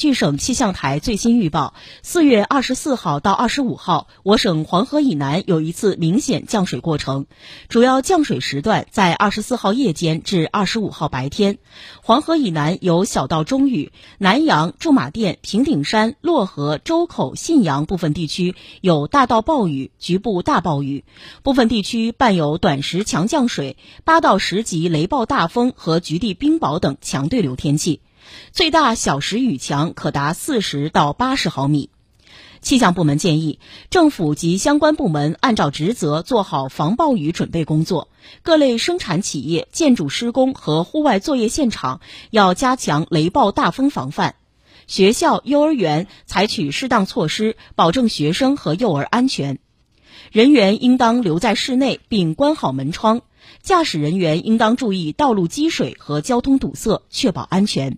据省气象台最新预报，四月二十四号到二十五号，我省黄河以南有一次明显降水过程，主要降水时段在二十四号夜间至二十五号白天。黄河以南有小到中雨，南阳、驻马店、平顶山、漯河、周口、信阳部分地区有大到暴雨，局部大暴雨，部分地区伴有短时强降水、八到十级雷暴大风和局地冰雹等强对流天气。最大小时雨强可达四十到八十毫米。气象部门建议，政府及相关部门按照职责做好防暴雨准备工作。各类生产企业、建筑施工和户外作业现场要加强雷暴大风防范。学校、幼儿园采取适当措施，保证学生和幼儿安全。人员应当留在室内并关好门窗。驾驶人员应当注意道路积水和交通堵塞，确保安全。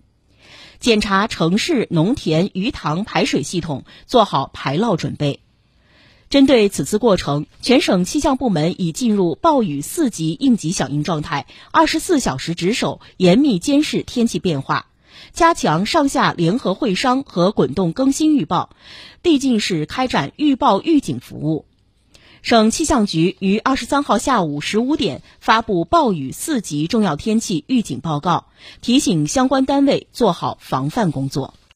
检查城市、农田、鱼塘排水系统，做好排涝准备。针对此次过程，全省气象部门已进入暴雨四级应急响应状态，二十四小时值守，严密监视天气变化，加强上下联合会商和滚动更新预报，递进式开展预报预警服务。省气象局于二十三号下午十五点发布暴雨四级重要天气预警报告，提醒相关单位做好防范工作。